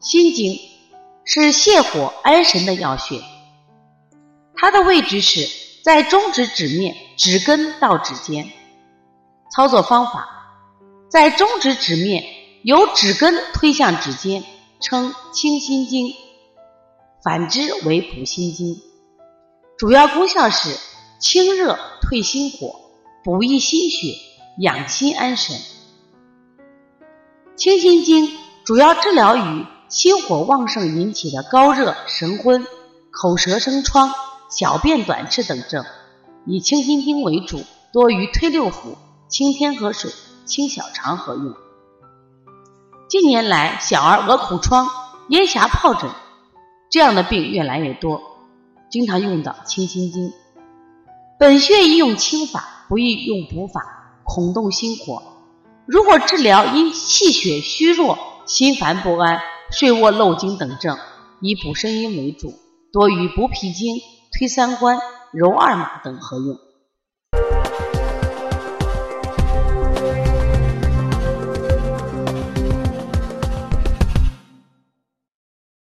心经是泻火安神的药穴，它的位置是在中指指面指根到指尖。操作方法：在中指指面由指根推向指尖，称清心经；反之为补心经。主要功效是清热退心火，补益心血，养心安神。清心经主要治疗于心火旺盛引起的高热、神昏、口舌生疮、小便短赤等症，以清心经为主，多于推六腑、清天河水、清小肠合用。近年来，小儿鹅口疮、咽峡疱疹这样的病越来越多，经常用到清心经。本穴宜用清法，不宜用补法，恐动心火。如果治疗因气血虚弱、心烦不安、睡卧漏精等症，以补肾阴为主，多与补脾经、推三关、揉二马等合用。